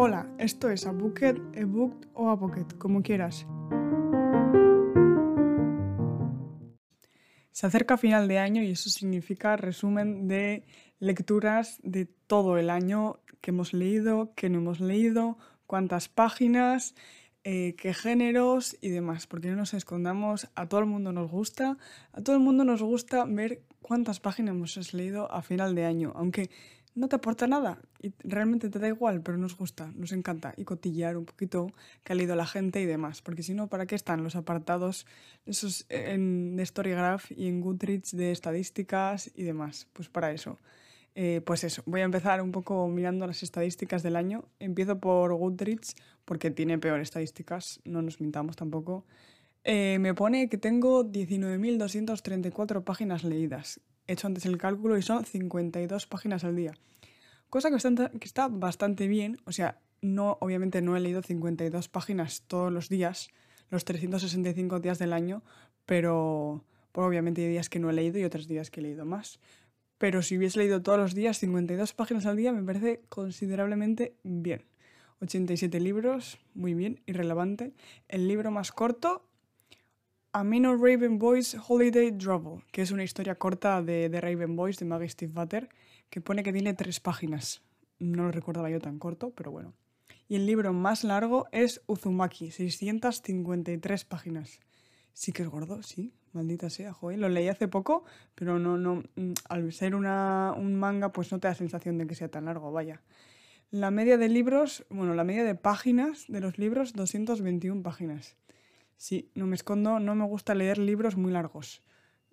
Hola, esto es A Bucket, A Booked o A Pocket, como quieras. Se acerca final de año y eso significa resumen de lecturas de todo el año que hemos leído, que no hemos leído, cuántas páginas, eh, qué géneros y demás, porque no nos escondamos, a todo el mundo nos gusta, a todo el mundo nos gusta ver cuántas páginas hemos leído a final de año, aunque no te aporta nada y realmente te da igual, pero nos gusta, nos encanta y cotillear un poquito qué ha leído la gente y demás, porque si no, ¿para qué están los apartados esos en, Storygraph y en Goodreads de estadísticas y demás? Pues para eso. Eh, pues eso, voy a empezar un poco mirando las estadísticas del año. Empiezo por Goodreads porque tiene peores estadísticas, no nos mintamos tampoco. Eh, me pone que tengo 19.234 páginas leídas. He hecho antes el cálculo y son 52 páginas al día. Cosa que está bastante bien. O sea, no, obviamente no he leído 52 páginas todos los días, los 365 días del año, pero obviamente hay días que no he leído y otros días que he leído más pero si hubiese leído todos los días 52 páginas al día me parece considerablemente bien. 87 libros, muy bien, irrelevante. El libro más corto, A Minor Raven Boys Holiday Trouble, que es una historia corta de, Raven Boys de Maggie Steve Butter, que pone que tiene tres páginas. No lo recordaba yo tan corto, pero bueno. Y el libro más largo es Uzumaki, 653 páginas. Sí que es gordo, sí, maldita sea, joder. Lo leí hace poco, pero no, no, mm, al ser una, un manga, pues no te da sensación de que sea tan largo, vaya. La media de libros, bueno, la media de páginas de los libros, 221 páginas. Sí, no me escondo, no me gusta leer libros muy largos.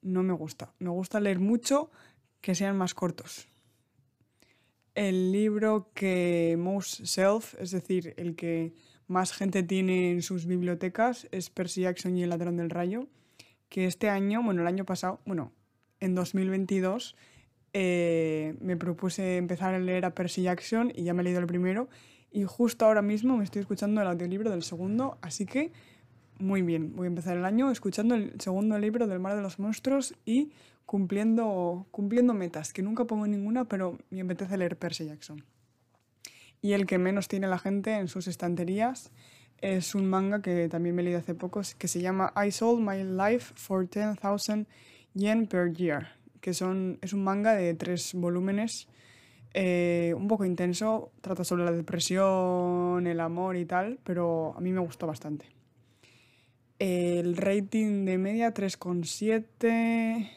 No me gusta. Me gusta leer mucho que sean más cortos. El libro que most self, es decir, el que más gente tiene en sus bibliotecas es Percy Jackson y el ladrón del rayo, que este año, bueno, el año pasado, bueno, en 2022 eh, me propuse empezar a leer a Percy Jackson y ya me he leído el primero y justo ahora mismo me estoy escuchando el audiolibro del segundo, así que muy bien, voy a empezar el año escuchando el segundo libro del Mar de los Monstruos y cumpliendo, cumpliendo metas, que nunca pongo ninguna, pero me apetece leer Percy Jackson y el que menos tiene la gente en sus estanterías es un manga que también me leído hace poco, que se llama I Sold My Life for 10,000 yen per year, que son, es un manga de tres volúmenes, eh, un poco intenso, trata sobre la depresión, el amor y tal, pero a mí me gustó bastante. El rating de media 3,7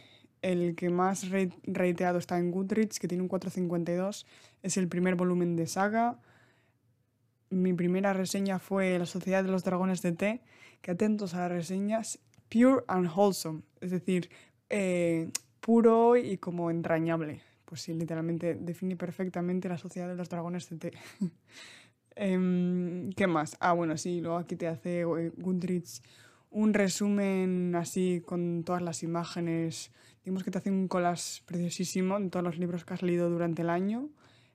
el que más reiteado está en Goodreads, que tiene un 452. Es el primer volumen de saga. Mi primera reseña fue La Sociedad de los Dragones de Té, que atentos a las reseñas, pure and wholesome, es decir, eh, puro y como entrañable. Pues sí, literalmente define perfectamente la Sociedad de los Dragones de Té. Em, ¿Qué más? Ah, bueno, sí, luego aquí te hace eh, Goodreads un resumen así con todas las imágenes. Digamos que te hace un collage preciosísimo de todos los libros que has leído durante el año.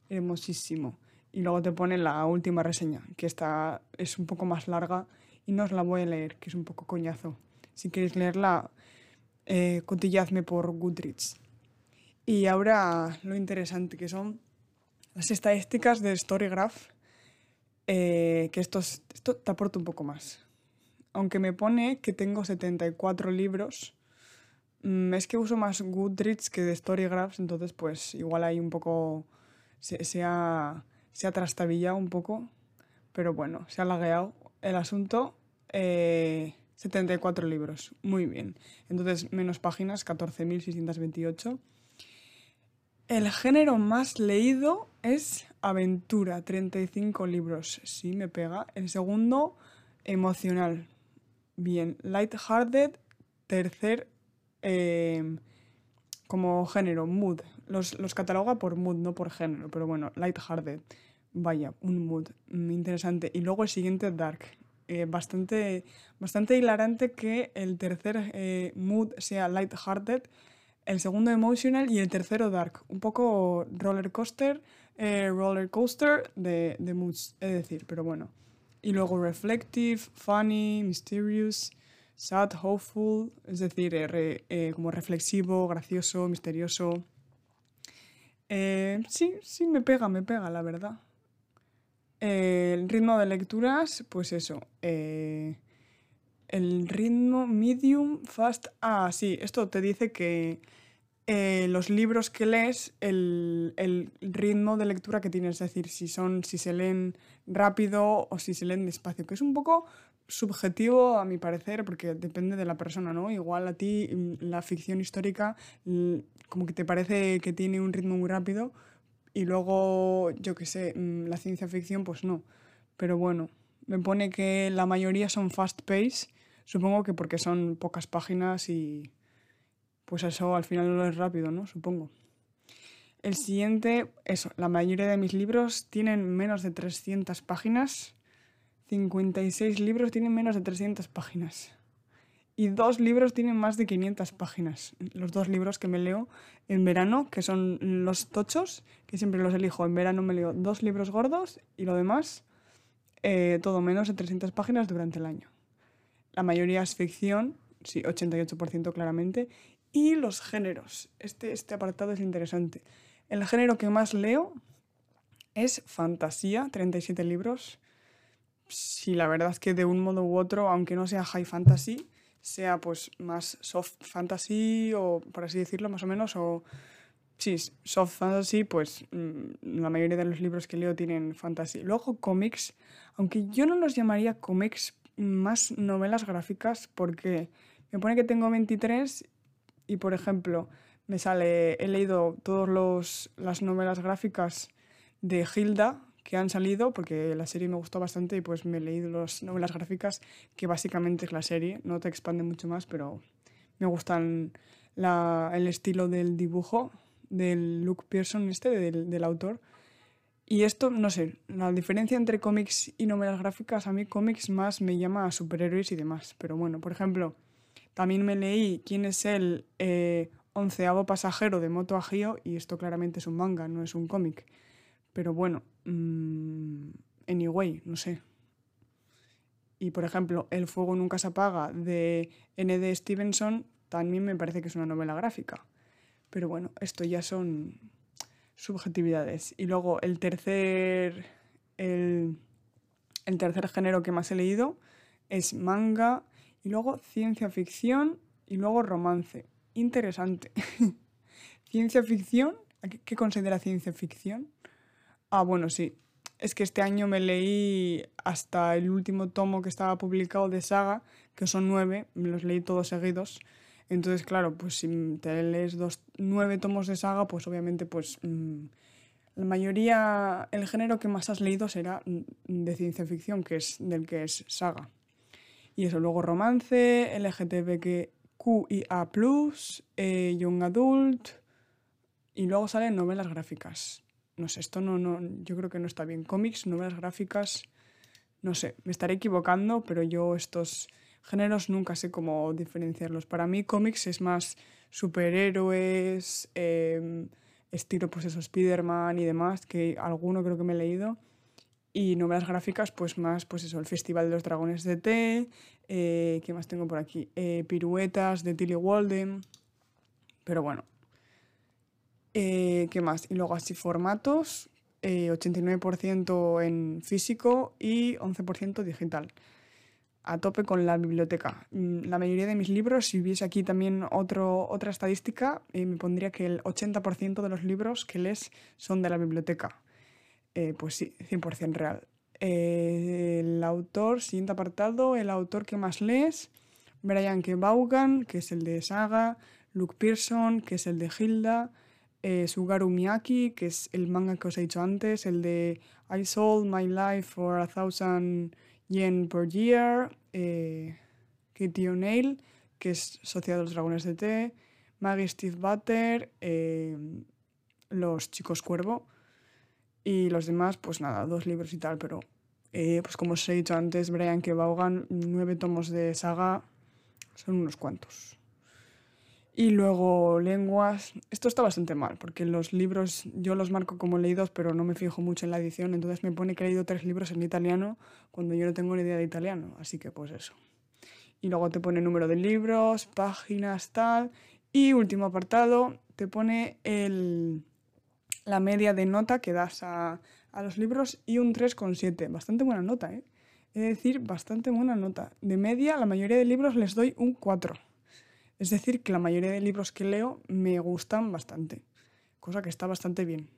Hermosísimo. Y luego te pone la última reseña, que esta es un poco más larga y no os la voy a leer, que es un poco coñazo. Si queréis leerla, eh, por Goodreads. Y ahora lo interesante que son las estadísticas de Storygraph, eh, que esto, esto te aporta un poco más aunque me pone que tengo 74 libros, mm, es que uso más Goodreads que de Storygraphs, entonces pues igual hay un poco... Se, ha, se ha trastabillado un poco, pero bueno, se ha lagueado el asunto. 74 eh, libros, muy bien. Entonces, menos páginas, 14.628. El género más leído es aventura, 35 libros. Sí, me pega. El segundo, emocional, Bien, light-hearted, tercer em, como género, mood. Los, los, cataloga por mood, no por género, pero bueno, light-hearted. Vaya, un mood interesante. Y luego el siguiente, dark. Eh, bastante, bastante hilarante que el tercer eh, mood sea light-hearted, el segundo emotional y el tercero dark. Un poco roller coaster, eh, roller coaster de moods, es decir, pero bueno. Y luego reflective, funny, mysterious, sad, hopeful, es decir, eh, eh, como reflexivo, gracioso, misterioso. Eh, sí, sí, me pega, me pega, la verdad. Eh, el ritmo de lecturas, pues eso. el ritmo medium, fast. Ah, sí, esto te dice que eh, los libros que lees, el, el ritmo de lectura que tienes, es decir, si son, si se leen rápido o si se leen despacio, que es un poco subjetivo a mi parecer, porque depende de la persona, ¿no? Igual a ti mm, la ficción histórica mm, como que te parece que tiene un ritmo muy rápido y luego, yo qué sé, mm, la ciencia ficción pues no. Pero bueno, me pone que la mayoría son fast pace, supongo que porque son pocas páginas y pues eso al final no es rápido, ¿no? Supongo. El siguiente, eso, la mayoría de mis libros tienen menos de 300 páginas. 56 libros tienen menos de 300 páginas. Y dos libros tienen más de 500 páginas. Los dos libros que me leo en verano, que son los tochos, que siempre los elijo. En verano me leo dos libros gordos y lo demás, eh, todo menos de 300 páginas durante el año. La mayoría es ficción, sí, 88% claramente. Y los géneros. Este, este apartado es interesante. El género que más leo es fantasía, 37 libros. Sí, la verdad es que de un modo u otro, aunque no sea high fantasy, sea pues más soft fantasy o por así decirlo más o menos, o sí, soft fantasy, pues mm, la mayoría de los libros que leo tienen fantasy. Luego cómics, aunque yo no los llamaría cómics, más novelas gráficas, porque me pone que tengo 23 y por ejemplo me sale, he leído todas las novelas gráficas de Hilda que han salido, porque la serie me gustó bastante y pues me he leído las novelas gráficas, que básicamente es la serie, no te expande mucho más, pero me gustan la, el estilo del dibujo del Luke Pearson, este, del, del autor. Y esto, no sé, la diferencia entre cómics y novelas gráficas, a mí cómics más me llama a superhéroes y demás. Pero bueno, por ejemplo, también me leí quién es el eh, onceavo pasajero de Moto Agio y esto claramente es un manga, no es un cómic. Pero bueno, mmm, anyway, no sé. Y por ejemplo, El fuego nunca se apaga de N.D. Stevenson también me parece que es una novela gráfica. Pero bueno, esto ya son subjetividades. Y luego el tercer, el, el tercer género que más he leído es manga y luego ciencia ficción y luego romance. Interesante. ciencia ficción, ¿qué considera ciencia ficción? Ah, bueno, sí. Es que este año me leí hasta el último tomo que estaba publicado de Saga, que son nueve, me los leí todos seguidos. Entonces, claro, pues si te lees dos, nueve tomos de Saga, pues obviamente, pues mmm, la mayoría, el género que más has leído será de ciencia ficción, que es del que es Saga. Y eso, luego romance, LGTBQIA+, eh, Young Adult, y luego salen novelas gráficas no sé, esto no, no, yo creo que no está bien. Cómics, novelas gráficas, no sé, me estaré equivocando, pero yo estos géneros nunca sé cómo diferenciarlos. Para mí cómics es más superhéroes, eh, estilo pues eso, Spider-Man y demás, que alguno creo que me he leído. Y novelas gráficas, pues más, pues eso, el Festival de los Dragones de T, eh, ¿qué más tengo por aquí? Eh, piruetas de Tilly Walden. Pero bueno, eh, ¿Qué más? Y luego así formatos, eh, 89% en físico y 11% digital. A tope con la biblioteca. Mm, la mayoría de mis libros, si hubiese aquí también otro, otra estadística, me pondría que el 80% de los libros que lees son de la biblioteca. Eh, pues sí, 100% real. El autor, siguiente apartado, el autor que más lees, Brian K. Vaughan, que es el de Saga, Luke Pearson, que es el de Hilda, eh, Sugaru Miyaki, que es el manga que os he dicho antes, el de I Sold My Life for a Thousand Yen per Year, eh, Kitty O'Neill, que es socia de los Dragones de Té, Maggie Steve Butter, eh, Los Chicos Cuervo y los demás, pues nada, dos libros y tal, pero eh, pues como os he dicho antes, Brian que Vaughan, nueve tomos de saga, son unos cuantos. Y luego lenguas. Esto está bastante mal, porque los libros yo los marco como leídos, pero no me fijo mucho en la edición. Entonces me pone que he leído tres libros en italiano cuando yo no tengo ni idea de italiano. Así que pues eso. Y luego te pone número de libros, páginas, tal. Y último apartado, te pone el, la media de nota que das a, a los libros y un 3,7. Bastante buena nota, ¿eh? Es decir, bastante buena nota. De media, la mayoría de libros les doy un 4. Es decir, que la mayoría de libros que leo me gustan bastante, cosa que está bastante bien.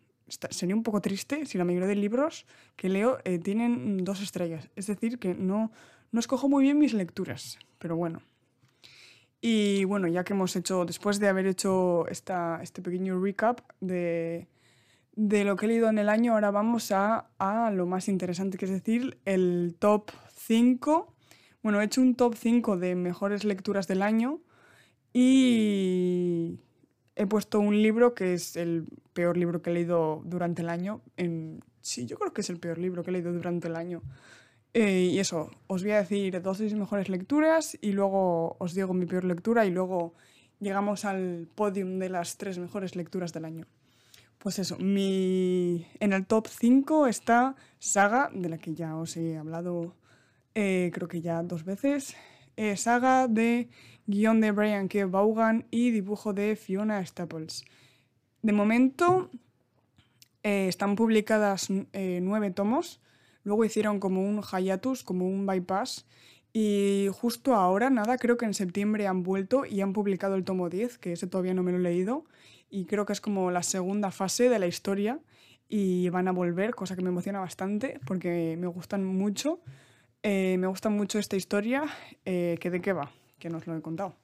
sería un poco triste si la mayoría de libros que leo eh, tienen dos estrellas. Es decir, que no, no escojo muy bien mis lecturas, pero bueno. Y bueno, ya que hemos hecho, después de haber hecho esta, este pequeño recap de, de lo que he leído en el año, ahora vamos a, lo más interesante, que es decir, el top 5. Bueno, he hecho un top 5 de mejores lecturas del año y he puesto un libro que es el peor libro que he leído durante el año. En, sí, yo creo que es el peor libro que he leído durante el año. Eh, y eso, os voy a decir dos de mis mejores lecturas y luego os digo mi peor lectura y luego llegamos al podium de las tres mejores lecturas del año. Pues eso, mi... en el top 5 está Saga, de la que ya os he hablado eh, creo que ya dos veces. Eh, saga de guion de Brian K. Vaughan y dibujo de Fiona Staples. De momento eh, están publicadas nueve tomos, luego hicieron como un hiatus, como un bypass, y justo ahora, nada, creo que en septiembre han vuelto y han publicado el tomo 10, que ese todavía no me lo he leído, y creo que es como la segunda fase de la historia y van a volver, cosa que me emociona bastante porque me gustan mucho. Eh, me gusta mucho esta historia, eh, que de qué va, que no os lo he contado.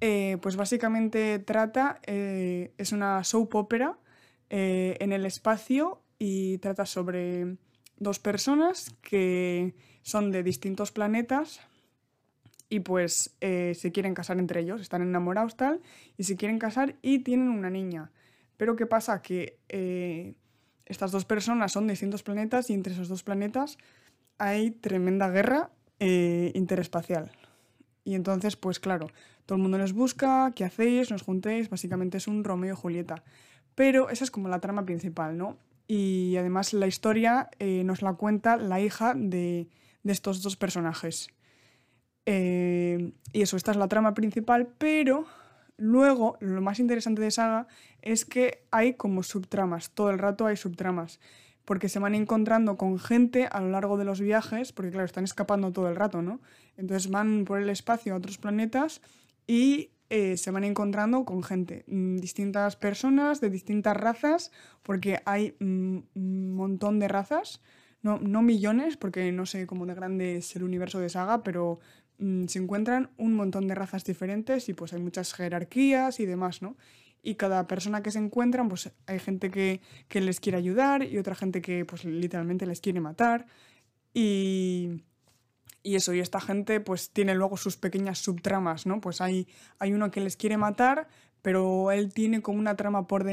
Eh, pues básicamente trata, es una soap opera en el espacio y trata sobre dos personas que son de distintos planetas y pues se quieren casar entre ellos, están enamorados tal, y se quieren casar y tienen una niña. Pero ¿qué pasa? Que estas dos personas son de distintos planetas y entre esos dos planetas hay tremenda guerra eh, interespacial. Y entonces, pues claro, todo el mundo les busca, ¿qué hacéis? Nos juntéis, básicamente es un Romeo y Julieta. Pero esa es como la trama principal, ¿no? Y además la historia eh, nos la cuenta la hija de, de estos dos personajes. Eh, y eso, esta es la trama principal, pero luego lo más interesante de Saga es que hay como subtramas, todo el rato hay subtramas, porque se van encontrando con gente a lo largo de los viajes, porque claro, están escapando todo el rato, ¿no? Entonces van por el espacio a otros planetas y eh, se van encontrando con gente, mm, distintas personas de distintas razas, porque hay mm, un montón de razas, no, no millones, porque no sé cómo de grande es el universo de Saga, pero mm, se encuentran un montón de razas diferentes y pues hay muchas jerarquías y demás, ¿no? y cada persona que se encuentran, pues hay gente que, les quiere ayudar y otra gente que pues literalmente les quiere matar. Y, eso, y esta gente pues tiene luego sus pequeñas subtramas, ¿no? Pues hay, hay uno que les quiere matar, pero él tiene como una trama por,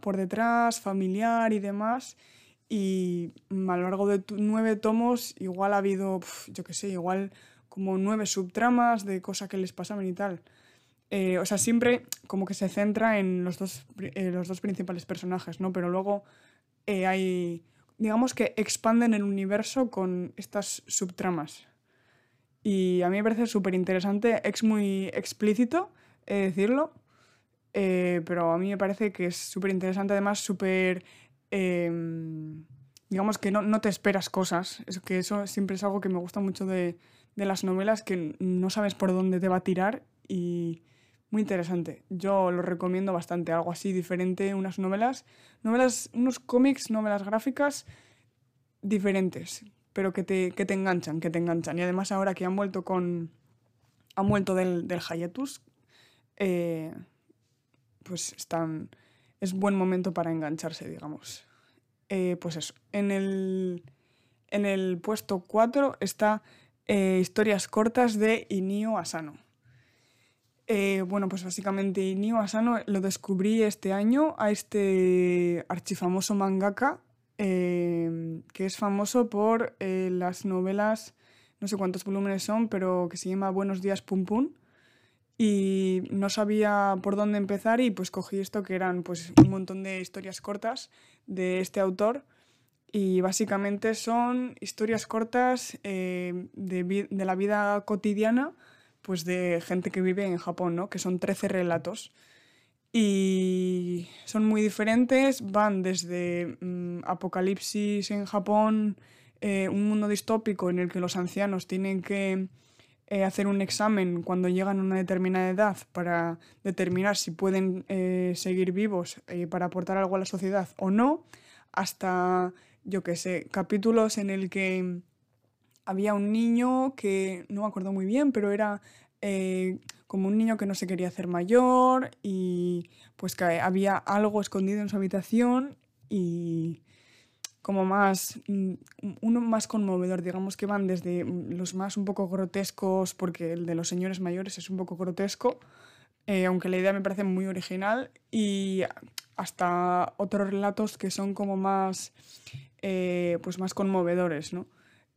por detrás, familiar y demás. Y a lo largo de nueve tomos igual ha habido, yo qué sé, igual como nueve subtramas de cosas que les pasaban y tal. Eh, o sea, siempre como que se centra en los dos, eh, los dos principales personajes, ¿no? Pero luego eh, hay, digamos que expanden el universo con estas subtramas. Y a mí me parece súper interesante, es muy explícito decirlo, pero a mí me parece que es súper interesante, además súper... Em, digamos que no, no, te esperas cosas, es que eso siempre es algo que me gusta mucho de, de las novelas, que no sabes por dónde te va a tirar y muy interesante. Yo lo recomiendo bastante, algo así diferente, unas novelas, novelas, unos cómics, novelas gráficas diferentes, pero que te, que te enganchan, que te enganchan. Y además ahora que han vuelto con... han vuelto del, del hiatus, eh, pues están... es buen momento para engancharse, digamos. Eh, pues eso, en el, en el puesto 4 está eh, Historias cortas de Inio Asano. Eh, bueno, pues básicamente Inio Asano lo descubrí este año a este archifamoso mangaka que es famoso por las novelas, no sé cuántos volúmenes son, pero que se llama Buenos días Pum Pum. Y no sabía por dónde empezar y pues cogí esto que eran pues un montón de historias cortas de este autor. Y básicamente son historias cortas de, de la vida cotidiana pues de gente que vive en Japón, ¿no? Que son 13 relatos. y son muy diferentes, van desde mm, apocalipsis en Japón, eh, un mundo distópico en el que los ancianos tienen que eh, hacer un examen cuando llegan a una determinada edad para determinar si pueden eh, seguir vivos para aportar algo a la sociedad o no, hasta, yo qué sé, capítulos en el que había un niño que no me acuerdo muy bien, pero era como un niño que no se quería hacer mayor y pues que había algo escondido en su habitación y como más mm, uno más conmovedor, digamos que van desde los más un poco grotescos, porque el de los señores mayores es un poco grotesco, eh, aunque la idea me parece muy original, y hasta otros relatos que son como más, eh, pues más conmovedores, ¿no?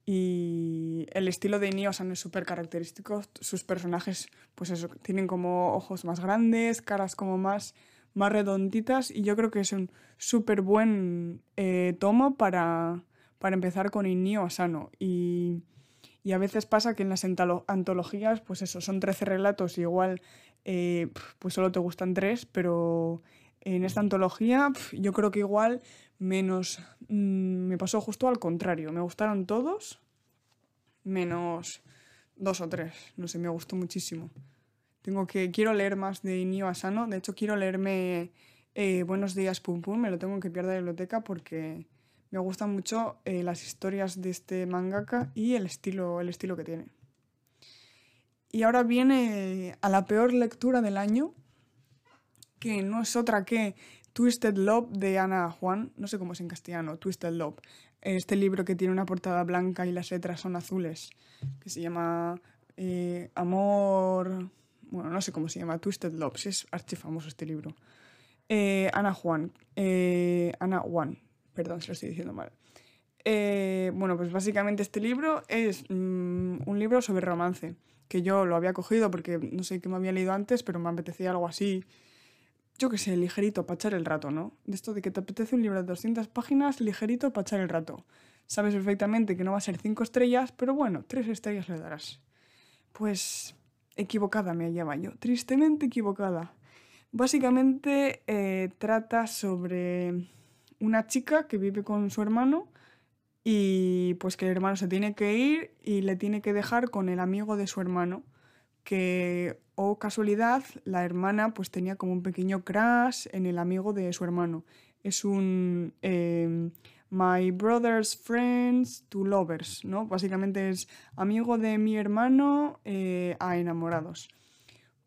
Y el estilo de Niosan es súper característico. Sus personajes, pues eso, tienen como ojos más grandes, caras como más, más redonditas. Y yo creo que es un súper buen eh, tomo para, para empezar con Inio Asano. Y, y, a veces pasa que en las antologías, pues eso, son 13 relatos y igual eh, pues solo te gustan 3, pero en esta antología yo creo que igual menos... Mm, me pasó justo al contrario, me gustaron todos, menos dos o tres, no sé, me gustó muchísimo. Tengo que, quiero leer más de Inio Asano, de hecho quiero leerme eh, Buenos días Pum Pum, me lo tengo que pillar de la biblioteca porque me gustan mucho eh, las historias de este mangaka y el estilo, el estilo que tiene. Y ahora viene a la peor lectura del año, que no es otra que Twisted Love de Ana Juan, no sé cómo es en castellano, Twisted Love. Este libro que tiene una portada blanca y las letras son azules, que se llama eh, Amor, bueno, no sé cómo se llama, Twisted Love, si es archifamoso este libro. Eh, Ana Juan, eh, Ana Juan, perdón si lo estoy diciendo mal. bueno, pues básicamente este libro es mm, un libro sobre romance, que yo lo había cogido porque no sé qué me había leído antes, pero me apetecía algo así yo qué sé, ligerito para echar el rato, ¿no? De esto de que te apetece un libro de 200 páginas, ligerito para echar el rato. Sabes perfectamente que no va a ser 5 estrellas, pero bueno, 3 estrellas le darás. Pues equivocada me hallaba yo, tristemente equivocada. Básicamente eh, trata sobre una chica que vive con su hermano y pues que el hermano se tiene que ir y le tiene que dejar con el amigo de su hermano que, o oh casualidad, la hermana pues tenía como un pequeño crash en el amigo de su hermano. Es un em, My Brother's Friends to Lovers, ¿no? Básicamente es amigo de mi hermano eh, a enamorados.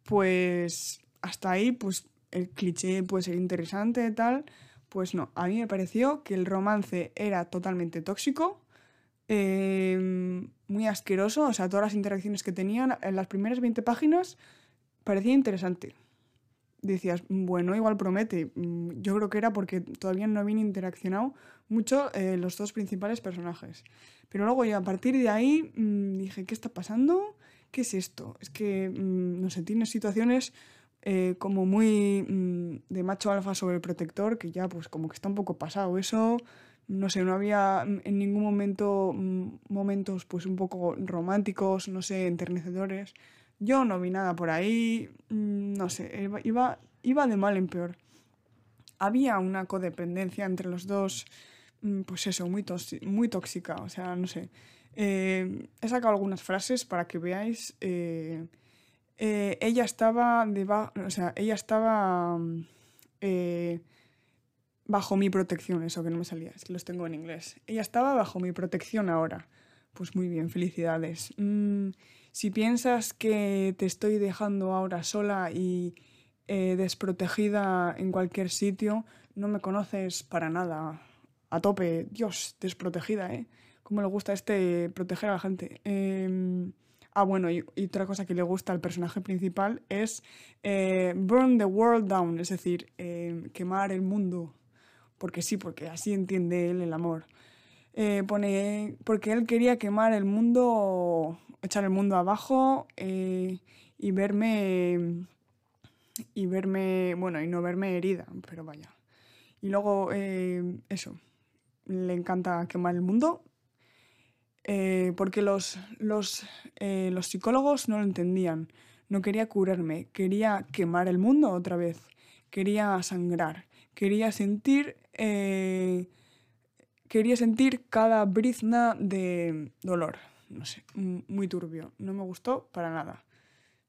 Pues hasta ahí, pues el cliché puede ser interesante y tal. Pues no, a mí me pareció que el romance era totalmente tóxico, Em, muy asqueroso, o sea, todas las interacciones que tenían en las primeras 20 páginas parecía interesante. Decías, bueno, igual promete. Mm, yo creo que era porque todavía no habían interaccionado mucho eh, los dos principales personajes. Pero luego ya a partir de ahí mm, dije, ¿qué está pasando? ¿Qué es esto? Es que, mm, no sé, tiene situaciones eh, como muy de macho alfa sobre el protector, que ya pues como que está un poco pasado eso no sé, no había en ningún momento mm, momentos pues un poco románticos, no sé, enternecedores. Yo no vi nada por ahí, mm, no sé, iba, iba de mal en peor. Había una codependencia entre los dos, mm, pues eso, muy, muy tóxica, o sea, no sé. Eh, he sacado algunas frases para que veáis. Eh, eh, ella estaba debajo, o sea, ella estaba bajo mi protección, eso que no me salía, es los tengo en inglés. Ella estaba bajo mi protección ahora. Pues muy bien, felicidades. Mm, si piensas que te estoy dejando ahora sola y eh, desprotegida en cualquier sitio, no me conoces para nada. A tope, Dios, desprotegida, ¿eh? Cómo le gusta este proteger a la gente. Em, ah, bueno, y, otra cosa que le gusta al personaje principal es eh, burn the world down, es decir, em, quemar el mundo porque sí, porque así entiende él el amor. Eh, pone, porque él quería quemar el mundo, echar el mundo abajo eh, y verme, y verme, bueno, y no verme herida, pero vaya. Y luego, eh, eso, le encanta quemar el mundo, porque los, los, los psicólogos no lo entendían. No quería curarme, quería quemar el mundo otra vez quería sangrar, quería sentir, eh, quería sentir cada brizna de dolor. No sé, muy turbio. No me gustó para nada.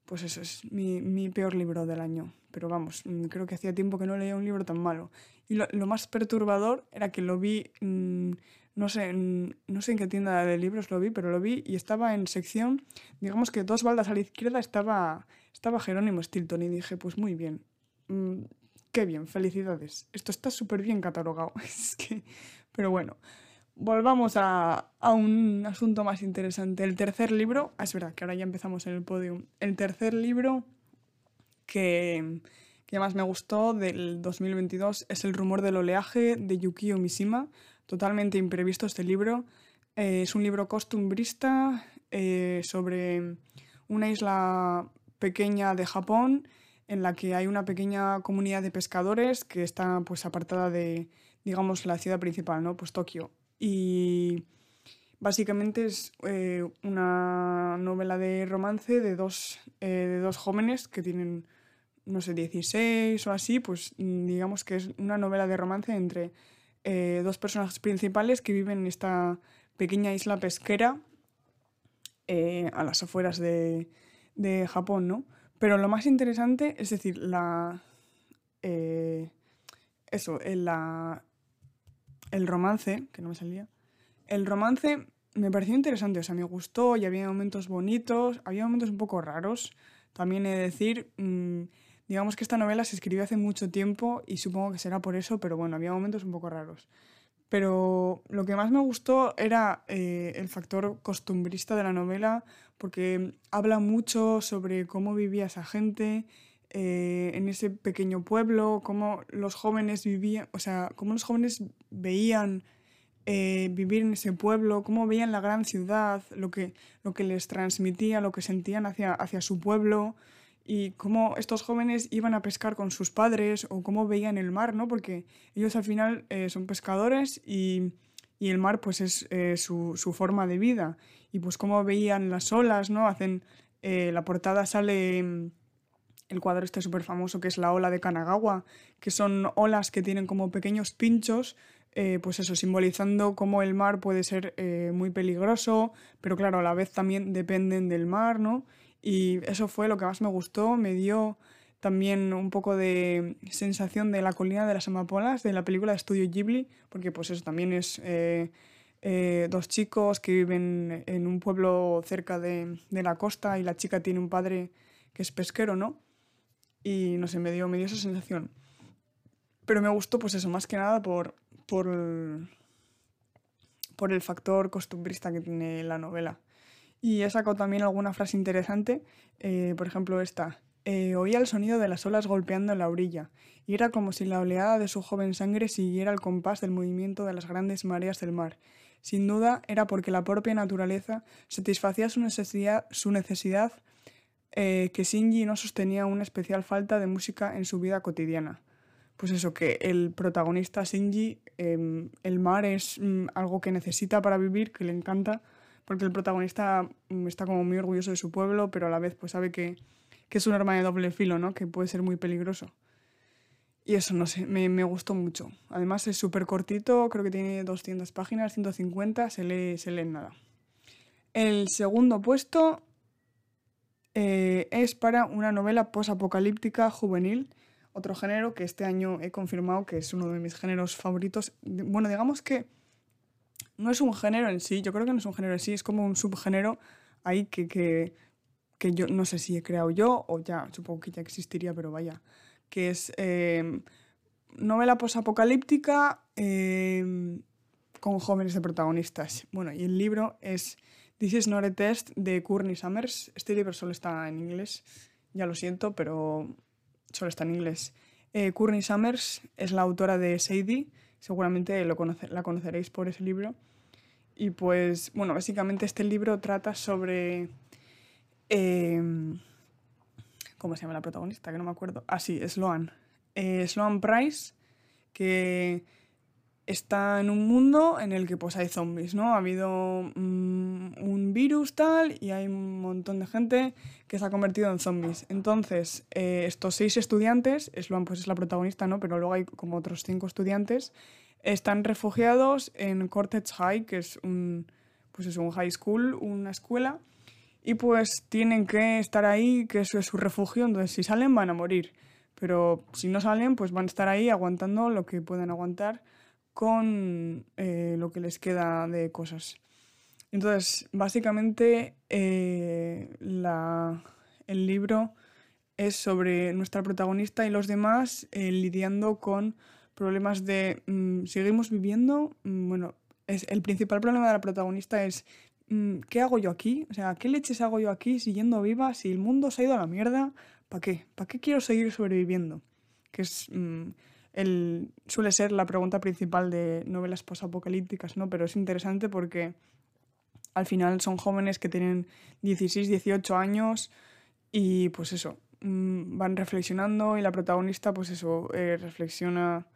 Pues eso es mi, peor libro del año. Pero vamos, mm, creo que hacía tiempo que no leía un libro tan malo. Y lo, más perturbador era que lo vi, mm, no, sé, no sé en qué tienda de libros lo vi, pero lo vi y estaba en sección, digamos que dos baldas a la izquierda estaba, estaba Jerónimo Stilton y dije, pues muy bien, mm, qué bien, felicidades. Esto está súper bien catalogado. es que, pero bueno, volvamos a, un asunto más interesante. El tercer libro, ah, es verdad que ahora ya empezamos en el podio. El tercer libro que, que más me gustó del 2022 es El rumor del oleaje de Yukio Mishima. Totalmente imprevisto este libro. Eh, es un libro costumbrista eh, sobre una isla pequeña de Japón en la que hay una pequeña comunidad de pescadores que está pues apartada de digamos la ciudad principal, ¿no? Pues Tokio. Y básicamente es eh, una novela de romance de dos, eh, de dos jóvenes que tienen, no sé, 16 o así, pues mm, digamos que es una novela de romance entre eh, dos personajes principales que viven en esta pequeña isla pesquera a las afueras de, de, Japón, ¿no? Pero lo más interesante, es decir, la... eso, la, el romance, que no me salía, el romance me pareció interesante, o sea, me gustó y había momentos bonitos, había momentos un poco raros. También he de decir, mm, digamos que esta novela se escribió hace mucho tiempo y supongo que será por eso, pero bueno, había momentos un poco raros. Pero lo que más me gustó era eh, el factor costumbrista de la novela, porque habla mucho sobre cómo vivía esa gente eh, en ese pequeño pueblo, cómo los jóvenes vivían, o sea, cómo los jóvenes veían eh, vivir en ese pueblo, cómo veían la gran ciudad, lo que, lo que les transmitía, lo que sentían hacia, hacia su pueblo y cómo estos jóvenes iban a pescar con sus padres o cómo veían el mar, ¿no? Porque ellos al final eh, son pescadores y, y, el mar pues es su, su, forma de vida y pues cómo veían las olas, ¿no? Hacen, la portada sale el cuadro este súper famoso que es la ola de Kanagawa, que son olas que tienen como pequeños pinchos, eh, pues eso, simbolizando cómo el mar puede ser eh, muy peligroso, pero claro, a la vez también dependen del mar, ¿no? Y eso fue lo que más me gustó, me dio también un poco de sensación de la colina de las amapolas de la película de Estudio Ghibli, porque pues eso también es eh, dos chicos que viven en un pueblo cerca de, de la costa y la chica tiene un padre que es pesquero, ¿no? Y no sé, me dio, me dio esa sensación. Pero me gustó pues eso, más que nada por, por, el, por el factor costumbrista que tiene la novela. Y he sacado también alguna frase interesante, eh, por ejemplo esta. Eh, oía el sonido de las olas golpeando en la orilla, y era como si la oleada de su joven sangre siguiera el compás del movimiento de las grandes mareas del mar. Sin duda era porque la propia naturaleza satisfacía su necesidad, su necesidad eh, que Shinji no sostenía una especial falta de música en su vida cotidiana. Pues eso, que el protagonista Shinji, em, el mar es mm, algo que necesita para vivir, que le encanta, porque el protagonista mm, está como muy orgulloso de su pueblo, pero a la vez pues sabe que, es un arma de doble filo, ¿no? Que puede ser muy peligroso. Y eso, no sé, me, me gustó mucho. Además es súper cortito, creo que tiene 200 páginas, 150, se lee, se lee en nada. El segundo puesto eh, es para una novela posapocalíptica juvenil, otro género que este año he confirmado que es uno de mis géneros favoritos. Bueno, digamos que no es un género en sí, yo creo que no es un género en sí, es como un subgénero ahí que, que, que yo no sé si he creado yo o ya, supongo que ya existiría, pero vaya, que es eh, novela posapocalíptica eh, con jóvenes de protagonistas. Bueno, y el libro es This is not a test de Courtney Summers. Este libro solo está en inglés, ya lo siento, pero solo está en inglés. Eh, Courtney Summers es la autora de Sadie, seguramente lo la conoceréis por ese libro. Y pues, bueno, básicamente este libro trata sobre... Em, ¿Cómo se llama la protagonista? Que no me acuerdo. Ah, sí, Sloan. Eh, Sloan Price, que está en un mundo en el que pues hay zombies, ¿no? Ha habido mm, un virus tal y hay un montón de gente que se ha convertido en zombies. Entonces, eh, estos seis estudiantes, Sloan pues es la protagonista, ¿no? Pero luego hay como otros cinco estudiantes, están refugiados en Cortex High, que es un, pues es un high school, una escuela, y pues tienen que estar ahí, que eso es su refugio, entonces si salen van a morir, pero si no salen pues van a estar ahí aguantando lo que pueden aguantar con eh, lo que les queda de cosas. Entonces, básicamente eh, el libro es sobre nuestra protagonista y los demás eh, lidiando con problemas de mm, seguimos viviendo, mm, bueno, es, el principal problema de la protagonista es mm, ¿qué hago yo aquí? O sea, ¿qué leches hago yo aquí siguiendo viva si el mundo se ha ido a la mierda? ¿Para qué? ¿Para qué quiero seguir sobreviviendo? Que es el, suele ser la pregunta principal de novelas posapocalípticas, ¿no? Pero es interesante porque al final son jóvenes que tienen 16, 18 años y pues eso, mm, van reflexionando y la protagonista pues eso, eh, reflexiona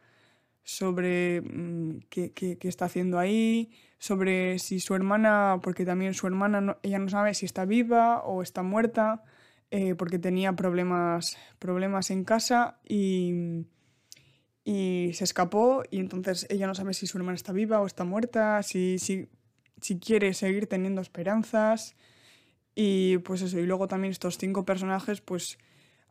sobre mm, qué, está haciendo ahí, sobre si su hermana, porque también su hermana, ella no sabe si está viva o está muerta, eh, porque tenía problemas, problemas en casa y, y se escapó y entonces ella no sabe si su hermana está viva o está muerta, si, si si quiere seguir teniendo esperanzas. Y pues eso, y luego también estos cinco personajes, pues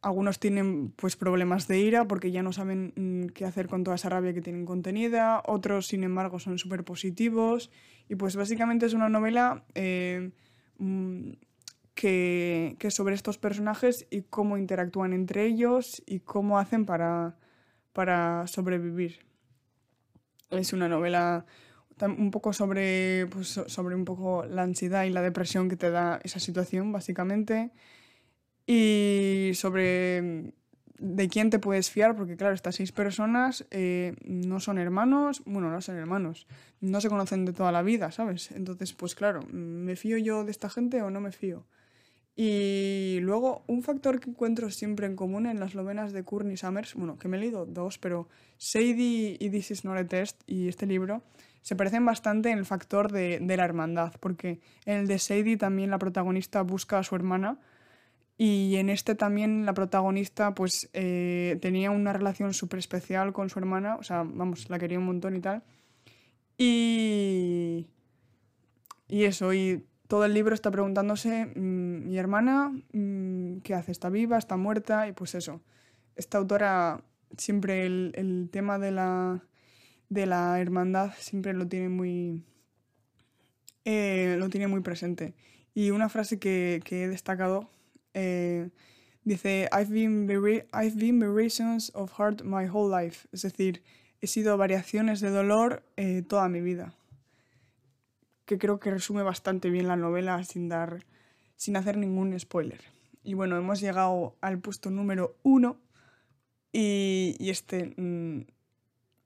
algunos tienen pues problemas de ira porque ya no saben mm, qué hacer con toda esa rabia que tienen contenida, otros sin embargo son súper positivos y pues básicamente es una novela eh, mm, que, que, sobre estos personajes y cómo interactúan entre ellos y cómo hacen para, para sobrevivir. Es una novela un poco sobre, pues, sobre un poco la ansiedad y la depresión que te da esa situación, básicamente. Y sobre mm, de quién te puedes fiar, porque claro, estas seis personas eh, no son hermanos, bueno, no son hermanos, no se conocen de toda la vida, ¿sabes? Entonces, pues claro, ¿me fío yo de esta gente o no me fío? Y luego, un factor que encuentro siempre en común en las novenas de Courtney Summers, bueno, que me he leído dos, pero Sadie y This is not a test y este libro se parecen bastante en el factor de, la hermandad, porque en el de Sadie también la protagonista busca a su hermana y en este también la protagonista pues eh, tenía una relación súper especial con su hermana, o sea, vamos, la quería un montón y tal. Y, y eso, y todo el libro está preguntándose, mm, mi hermana, mm, ¿qué hace? ¿Está viva? ¿Está muerta? Y pues eso, esta autora siempre el, tema de la, de la hermandad siempre lo tiene muy, eh, lo tiene muy presente. Y una frase que, he destacado eh, dice, I've been, I've been variations of heart my whole life. Es decir, he sido variaciones de dolor eh, toda mi vida que creo que resume bastante bien la novela sin dar sin hacer ningún spoiler. Y bueno, hemos llegado al puesto número uno y, este... Mm,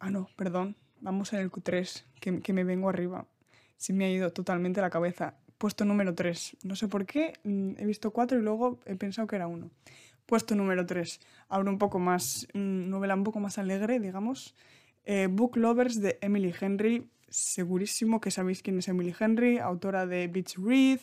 ah, no, perdón. Vamos en el Q3, que, me vengo arriba. Se me ha ido totalmente la cabeza. Puesto número 3. No sé por qué. Mm, he visto cuatro y luego he pensado que era uno. Puesto número 3. Ahora un poco más... Mm, novela un poco más alegre, digamos. Eh, Book Lovers de Emily Henry segurísimo que sabéis quién es Emily Henry, autora de Beach Read,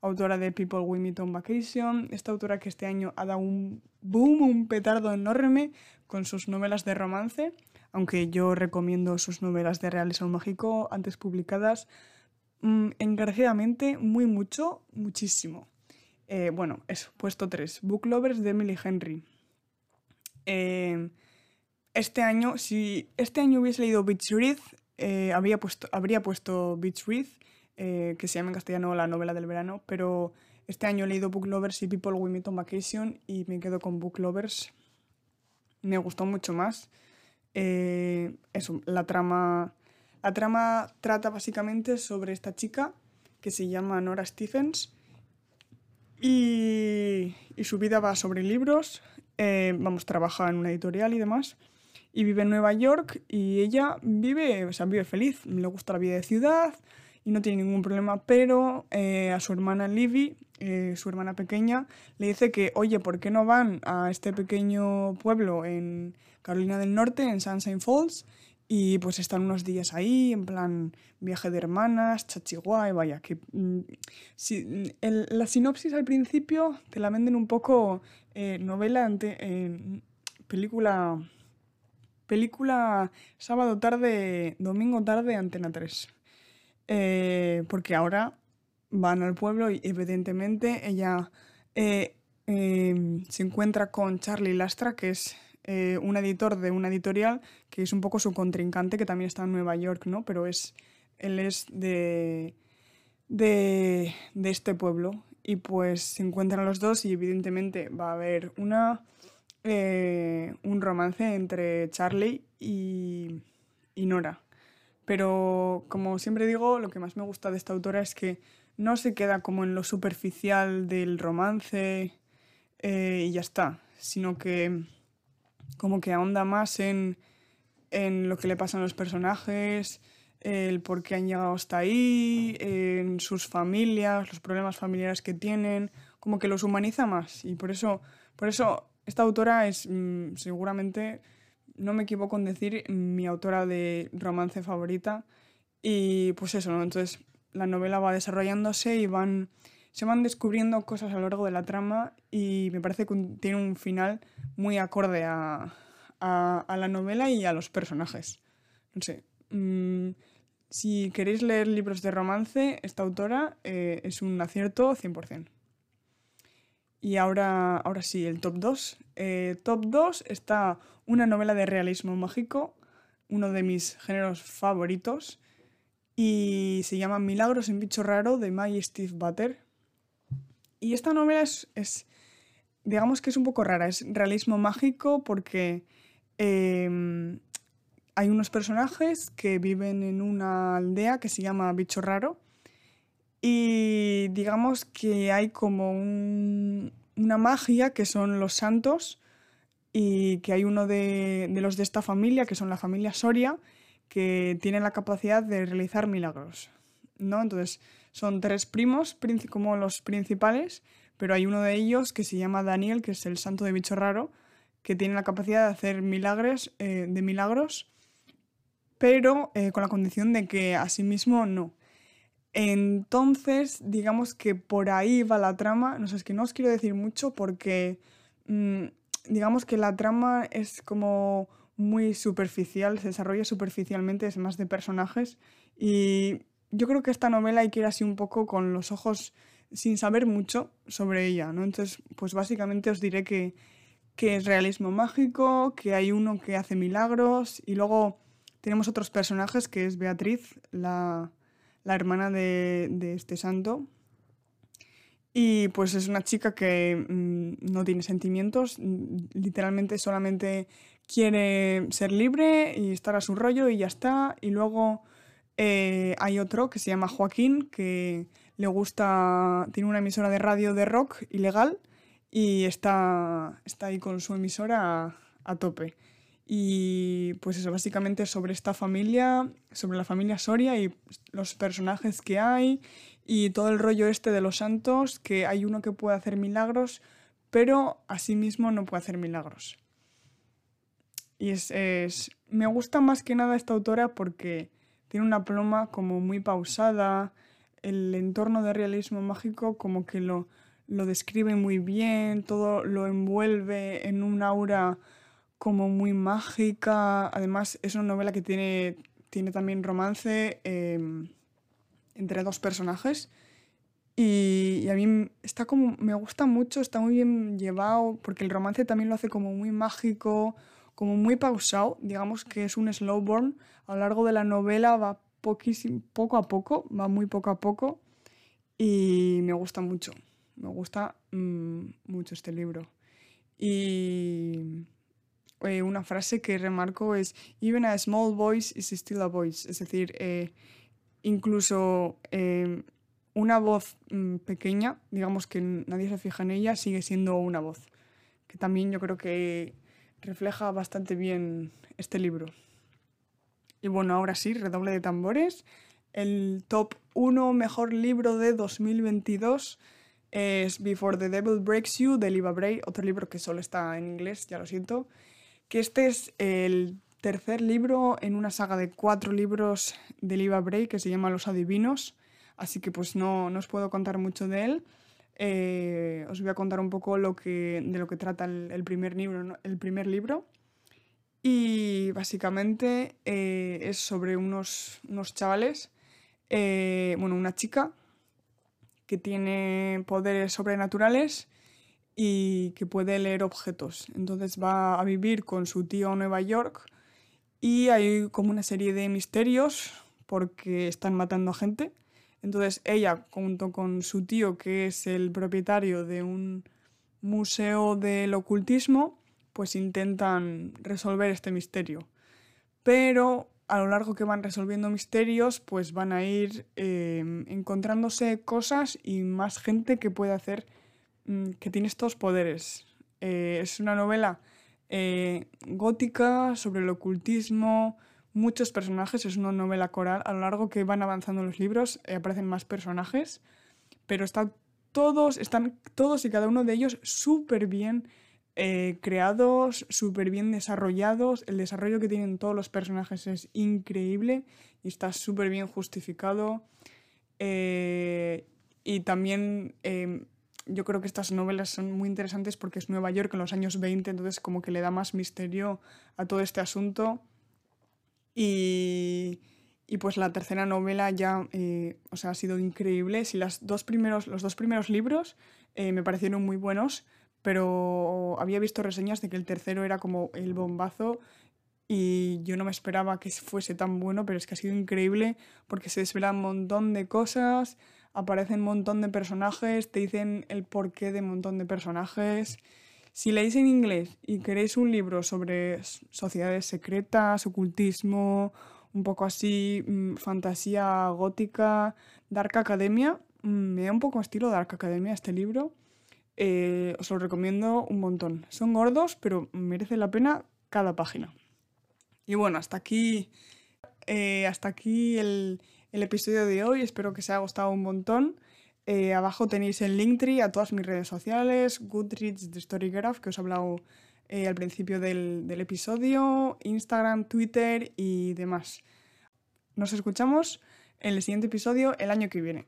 autora de People We Meet on Vacation, esta autora que este año ha dado un boom, un petardo enorme con sus novelas de romance, aunque yo recomiendo sus novelas de realismo mágico antes publicadas mmm, encarecidamente muy mucho, muchísimo. Eh, bueno, eso, puesto 3, Book Lovers de Emily Henry. Eh, este año, si este año hubiese leído Beach Read, eh, había puesto, habría puesto Beach Read, eh, que se llama en castellano La novela del verano, pero este año he leído Book Lovers y People We Meet on Vacation y me quedo con Book Lovers. Me gustó mucho más. Eh, la trama, la trama trata básicamente sobre esta chica que se llama Nora Stephens y, y su vida va sobre libros. vamos, trabaja en una editorial y demás y vive en Nueva York y ella vive, o sea, vive feliz, le gusta la vida de ciudad y no tiene ningún problema, pero eh, a su hermana Livy, eh, su hermana pequeña, le dice que, oye, ¿por qué no van a este pequeño pueblo en Carolina del Norte, en Sunshine Falls, y pues están unos días ahí, en plan viaje de hermanas, chachiguay, vaya, que mm, si, la sinopsis al principio te la venden un poco eh, novela, película, película sábado tarde, domingo tarde, Antena 3. Eh, porque ahora van al pueblo y evidentemente ella eh, se encuentra con Charlie Lastra, que es eh, un editor de una editorial que es un poco su contrincante, que también está en Nueva York, ¿no? Pero es, él es de, de, este pueblo. Y pues se encuentran los dos y evidentemente va a haber una, un romance entre Charlie y Nora. Pero como siempre digo, lo que más me gusta de esta autora es que no se queda como en lo superficial del romance eh, y ya está, sino que como que ahonda más en, en lo que le pasa a los personajes, el por qué han llegado hasta ahí, en sus familias, los problemas familiares que tienen, como que los humaniza más. Y por eso, por eso esta autora es mm, seguramente, no me equivoco en decir, mi autora de romance favorita. Y pues eso. Entonces la novela va desarrollándose y van, se van descubriendo cosas a lo largo de la trama y me parece que tiene un final muy acorde a, la novela y a los personajes. No sé. Mm, si queréis leer libros de romance, esta autora eh, es un acierto 100%. Y ahora, ahora sí, el top 2. Eh, top 2 está una novela de realismo mágico, uno de mis géneros favoritos, y se llama Milagros en Bicho Raro de Maggie Steve Butter. Y esta novela es, digamos que es un poco rara, es realismo mágico porque em, hay unos personajes que viven en una aldea que se llama Bicho Raro y digamos que hay como una magia que son los santos y que hay uno de, los de esta familia, que son la familia Soria, que tiene la capacidad de realizar milagros. ¿no? Entonces son tres primos como los principales pero hay uno de ellos que se llama Daniel, que es el santo de bicho raro, que tiene la capacidad de hacer milagros, eh, de milagros, pero eh, con la condición de que a sí mismo no. Entonces, digamos que por ahí va la trama. No sé, es que no os quiero decir mucho porque mm, digamos que la trama es como muy superficial, se desarrolla superficialmente, es más de personajes. Y yo creo que esta novela hay que ir así un poco con los ojos sin saber mucho sobre ella, ¿no? Entonces, pues básicamente os diré que, es realismo mágico, que hay uno que hace milagros y luego tenemos otros personajes que es Beatriz, la, hermana de, este santo. Y pues es una chica que mm, no tiene sentimientos, literalmente solamente quiere ser libre y estar a su rollo y ya está. Y luego eh, hay otro que se llama Joaquín, que le gusta, tiene una emisora de radio de rock ilegal y está, está ahí con su emisora a, tope. Y pues eso, básicamente sobre esta familia, sobre la familia Soria y los personajes que hay y todo el rollo este de los santos, que hay uno que puede hacer milagros, pero a sí mismo no puede hacer milagros. Y es, es, me gusta más que nada esta autora porque tiene una pluma como muy pausada, el entorno de realismo mágico como que lo, lo describe muy bien, todo lo envuelve en un aura como muy mágica. Además, es una novela que tiene, tiene también romance em, entre dos personajes. Y, a mí está como, me gusta mucho, está muy bien llevado, porque el romance también lo hace como muy mágico, como muy pausado, digamos que es un slow burn. A lo largo de la novela va poco a poco, va muy poco a poco y me gusta mucho, me gusta mm, mucho este libro. Y eh, una frase que remarco es, even a small voice is still a voice, es decir, eh, incluso eh, una voz mm, pequeña, digamos que nadie se fija en ella, sigue siendo una voz, que también yo creo que refleja bastante bien este libro. Y bueno, ahora sí, redoble de tambores. El top 1 mejor libro de 2022 es Before the Devil Breaks You de Liva Bray, otro libro que solo está en inglés, ya lo siento. Que este es el tercer libro en una saga de cuatro libros de Liva Bray que se llama Los Adivinos, así que pues no, os puedo contar mucho de él. Eh, os voy a contar un poco lo que, de lo que trata el, primer, libro, el primer libro. Y básicamente eh, es sobre unos, unos chavales, eh, bueno, una chica que tiene poderes sobrenaturales y que puede leer objetos. Entonces va a vivir con su tío a Nueva York y hay como una serie de misterios porque están matando a gente. Entonces ella, junto con su tío, que es el propietario de un museo del ocultismo, pues intentan resolver este misterio. Pero a lo largo que van resolviendo misterios, pues van a ir em, encontrándose cosas y más gente que puede hacer, que tiene estos poderes. Eh, es una novela eh, gótica sobre el ocultismo, muchos personajes, es una novela coral. A lo largo que van avanzando los libros eh, aparecen más personajes, pero están todos, están todos y cada uno de ellos súper bien creados, súper bien desarrollados. El desarrollo que tienen todos los personajes es increíble y está súper bien justificado. Y también em, yo creo que estas novelas son muy interesantes porque es Nueva York en los años 20, entonces como que le da más misterio a todo este asunto. Y, y pues la tercera novela ya, eh, o sea, ha sido increíble. Si las dos primeros, los dos primeros libros me parecieron muy buenos, pero había visto reseñas de que el tercero era como el bombazo y yo no me esperaba que fuese tan bueno, pero es que ha sido increíble porque se desvelan un montón de cosas, aparecen un montón de personajes, te dicen el porqué de un montón de personajes. Si leéis en inglés y queréis un libro sobre sociedades secretas, ocultismo, un poco así, mm, fantasía gótica, Dark Academia, mm, me da un poco estilo Dark Academia este libro eh, os lo recomiendo un montón. Son gordos, pero merece la pena cada página. Y bueno, hasta aquí, eh, hasta aquí el, episodio de hoy. Espero que os haya gustado un montón. Eh, abajo tenéis el Linktree a todas mis redes sociales, Goodreads, The Storygraph, que os he hablado al principio del episodio, Instagram, Twitter y demás. Nos escuchamos en el siguiente episodio el año que viene.